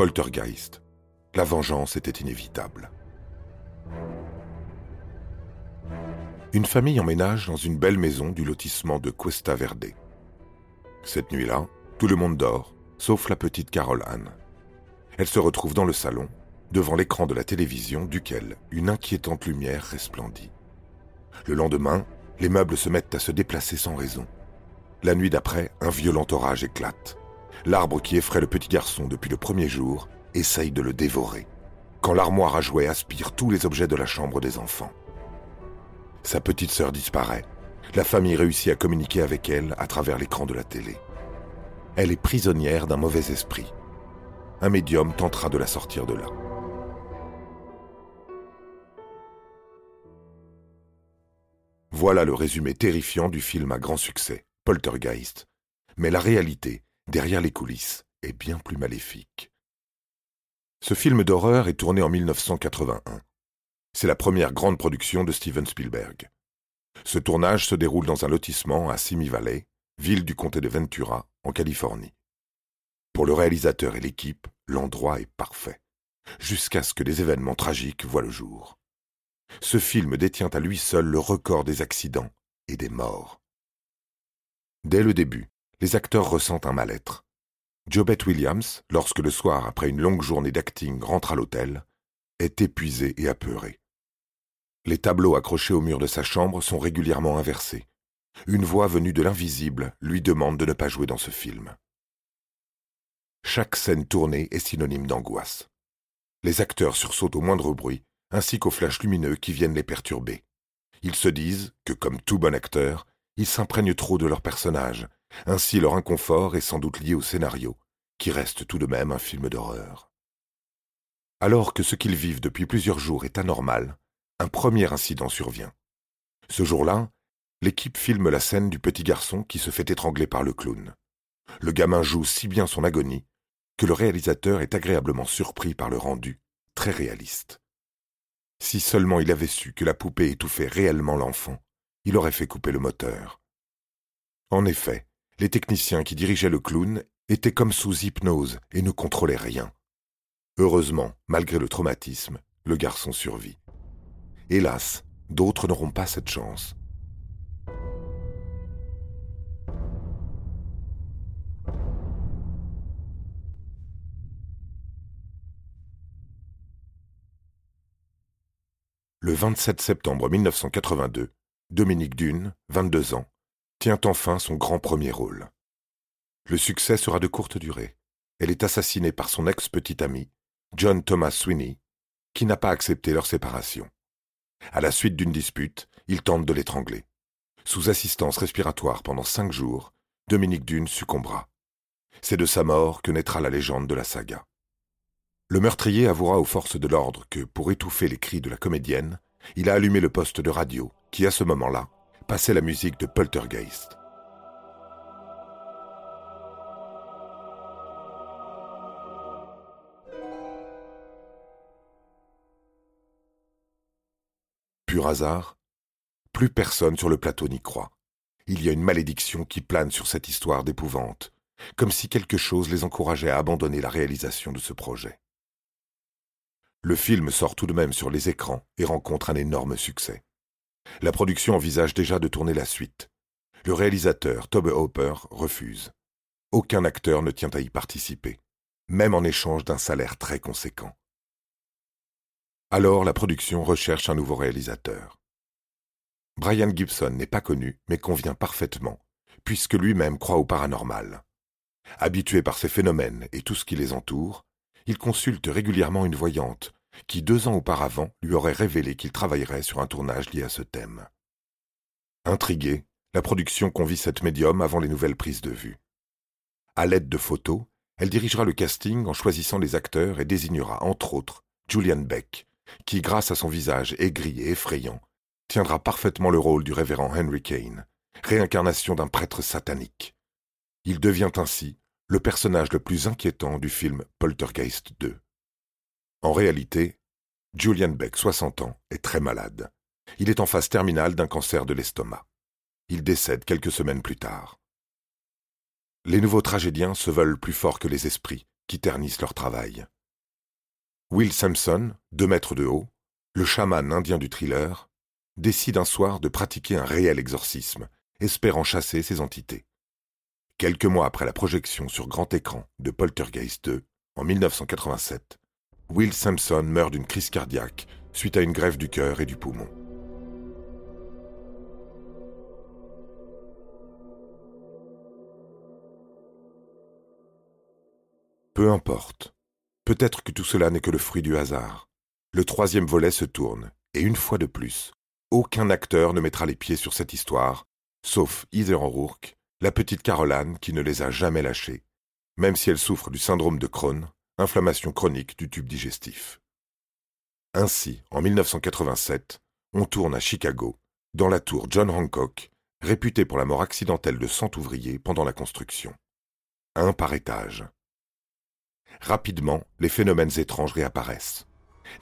Poltergeist. La vengeance était inévitable. Une famille emménage dans une belle maison du lotissement de Cuesta Verde. Cette nuit-là, tout le monde dort, sauf la petite Carole Anne. Elle se retrouve dans le salon, devant l'écran de la télévision duquel une inquiétante lumière resplendit. Le lendemain, les meubles se mettent à se déplacer sans raison. La nuit d'après, un violent orage éclate. L'arbre qui effraie le petit garçon depuis le premier jour essaye de le dévorer, quand l'armoire à jouets aspire tous les objets de la chambre des enfants. Sa petite sœur disparaît. La famille réussit à communiquer avec elle à travers l'écran de la télé. Elle est prisonnière d'un mauvais esprit. Un médium tentera de la sortir de là. Voilà le résumé terrifiant du film à grand succès, Poltergeist. Mais la réalité, derrière les coulisses, est bien plus maléfique. Ce film d'horreur est tourné en 1981. C'est la première grande production de Steven Spielberg. Ce tournage se déroule dans un lotissement à Simi Valley, ville du comté de Ventura, en Californie. Pour le réalisateur et l'équipe, l'endroit est parfait, jusqu'à ce que des événements tragiques voient le jour. Ce film détient à lui seul le record des accidents et des morts. Dès le début, les acteurs ressentent un mal-être. Jobette Williams, lorsque le soir, après une longue journée d'acting, rentre à l'hôtel, est épuisé et apeuré. Les tableaux accrochés au mur de sa chambre sont régulièrement inversés. Une voix venue de l'invisible lui demande de ne pas jouer dans ce film. Chaque scène tournée est synonyme d'angoisse. Les acteurs sursautent au moindre bruit, ainsi qu'aux flashs lumineux qui viennent les perturber. Ils se disent que, comme tout bon acteur, ils s'imprègnent trop de leur personnage ainsi leur inconfort est sans doute lié au scénario, qui reste tout de même un film d'horreur. Alors que ce qu'ils vivent depuis plusieurs jours est anormal, un premier incident survient. Ce jour-là, l'équipe filme la scène du petit garçon qui se fait étrangler par le clown. Le gamin joue si bien son agonie que le réalisateur est agréablement surpris par le rendu, très réaliste. Si seulement il avait su que la poupée étouffait réellement l'enfant, il aurait fait couper le moteur. En effet, les techniciens qui dirigeaient le clown étaient comme sous hypnose et ne contrôlaient rien. Heureusement, malgré le traumatisme, le garçon survit. Hélas, d'autres n'auront pas cette chance. Le 27 septembre 1982, Dominique Dune, 22 ans, tient enfin son grand premier rôle. Le succès sera de courte durée. Elle est assassinée par son ex-petit ami, John Thomas Sweeney, qui n'a pas accepté leur séparation. À la suite d'une dispute, il tente de l'étrangler. Sous assistance respiratoire pendant cinq jours, Dominique Dune succombera. C'est de sa mort que naîtra la légende de la saga. Le meurtrier avouera aux forces de l'ordre que, pour étouffer les cris de la comédienne, il a allumé le poste de radio, qui à ce moment-là passait la musique de Poltergeist. Pur hasard Plus personne sur le plateau n'y croit. Il y a une malédiction qui plane sur cette histoire d'épouvante, comme si quelque chose les encourageait à abandonner la réalisation de ce projet. Le film sort tout de même sur les écrans et rencontre un énorme succès. La production envisage déjà de tourner la suite. Le réalisateur, Tobe Hopper, refuse. Aucun acteur ne tient à y participer, même en échange d'un salaire très conséquent. Alors la production recherche un nouveau réalisateur. Brian Gibson n'est pas connu, mais convient parfaitement, puisque lui-même croit au paranormal. Habitué par ces phénomènes et tout ce qui les entoure, il consulte régulièrement une voyante qui deux ans auparavant lui aurait révélé qu'il travaillerait sur un tournage lié à ce thème. Intriguée, la production convie cette médium avant les nouvelles prises de vue. À l'aide de photos, elle dirigera le casting en choisissant les acteurs et désignera entre autres Julian Beck, qui, grâce à son visage aigri et effrayant, tiendra parfaitement le rôle du révérend Henry Kane, réincarnation d'un prêtre satanique. Il devient ainsi le personnage le plus inquiétant du film Poltergeist 2. En réalité, Julian Beck, 60 ans, est très malade. Il est en phase terminale d'un cancer de l'estomac. Il décède quelques semaines plus tard. Les nouveaux tragédiens se veulent plus forts que les esprits, qui ternissent leur travail. Will Sampson, deux mètres de haut, le chaman indien du thriller, décide un soir de pratiquer un réel exorcisme, espérant chasser ces entités. Quelques mois après la projection sur grand écran de Poltergeist 2, en 1987, Will Sampson meurt d'une crise cardiaque suite à une grève du cœur et du poumon. Peu importe. Peut-être que tout cela n'est que le fruit du hasard. Le troisième volet se tourne, et une fois de plus, aucun acteur ne mettra les pieds sur cette histoire, sauf Heather O'Rourke, la petite Caroline qui ne les a jamais lâchés, même si elle souffre du syndrome de Crohn, inflammation chronique du tube digestif. Ainsi, en 1987, on tourne à Chicago, dans la tour John Hancock, réputée pour la mort accidentelle de 100 ouvriers pendant la construction. Un par étage. Rapidement, les phénomènes étranges réapparaissent.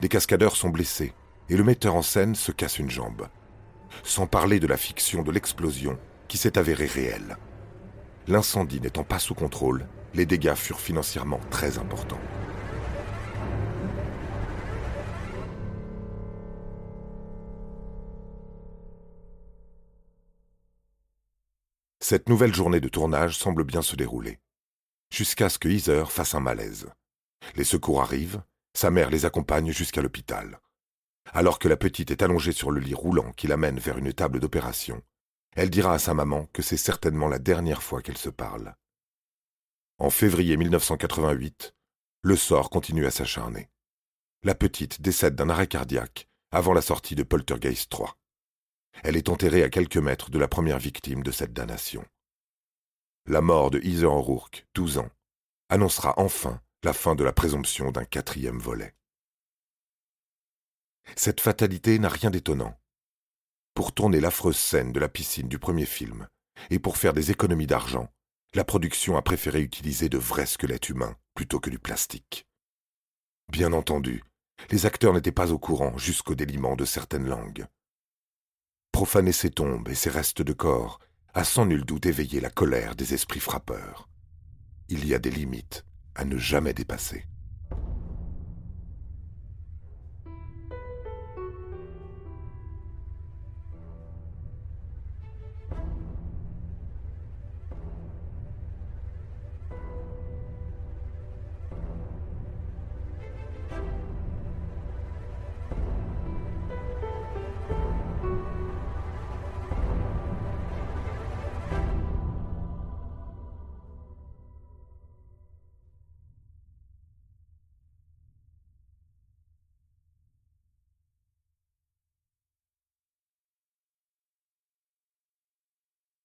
Des cascadeurs sont blessés et le metteur en scène se casse une jambe. Sans parler de la fiction de l'explosion qui s'est avérée réelle. L'incendie n'étant pas sous contrôle, les dégâts furent financièrement très importants. Cette nouvelle journée de tournage semble bien se dérouler jusqu'à ce que Heather fasse un malaise. Les secours arrivent, sa mère les accompagne jusqu'à l'hôpital. Alors que la petite est allongée sur le lit roulant qui l'amène vers une table d'opération, elle dira à sa maman que c'est certainement la dernière fois qu'elle se parle. En février 1988, le sort continue à s'acharner. La petite décède d'un arrêt cardiaque avant la sortie de Poltergeist 3. Elle est enterrée à quelques mètres de la première victime de cette damnation la mort de Heather O'Rourke, 12 ans, annoncera enfin la fin de la présomption d'un quatrième volet. Cette fatalité n'a rien d'étonnant. Pour tourner l'affreuse scène de la piscine du premier film, et pour faire des économies d'argent, la production a préféré utiliser de vrais squelettes humains plutôt que du plastique. Bien entendu, les acteurs n'étaient pas au courant jusqu'au déliement de certaines langues. Profaner ces tombes et ces restes de corps a sans nul doute éveillé la colère des esprits frappeurs. Il y a des limites à ne jamais dépasser.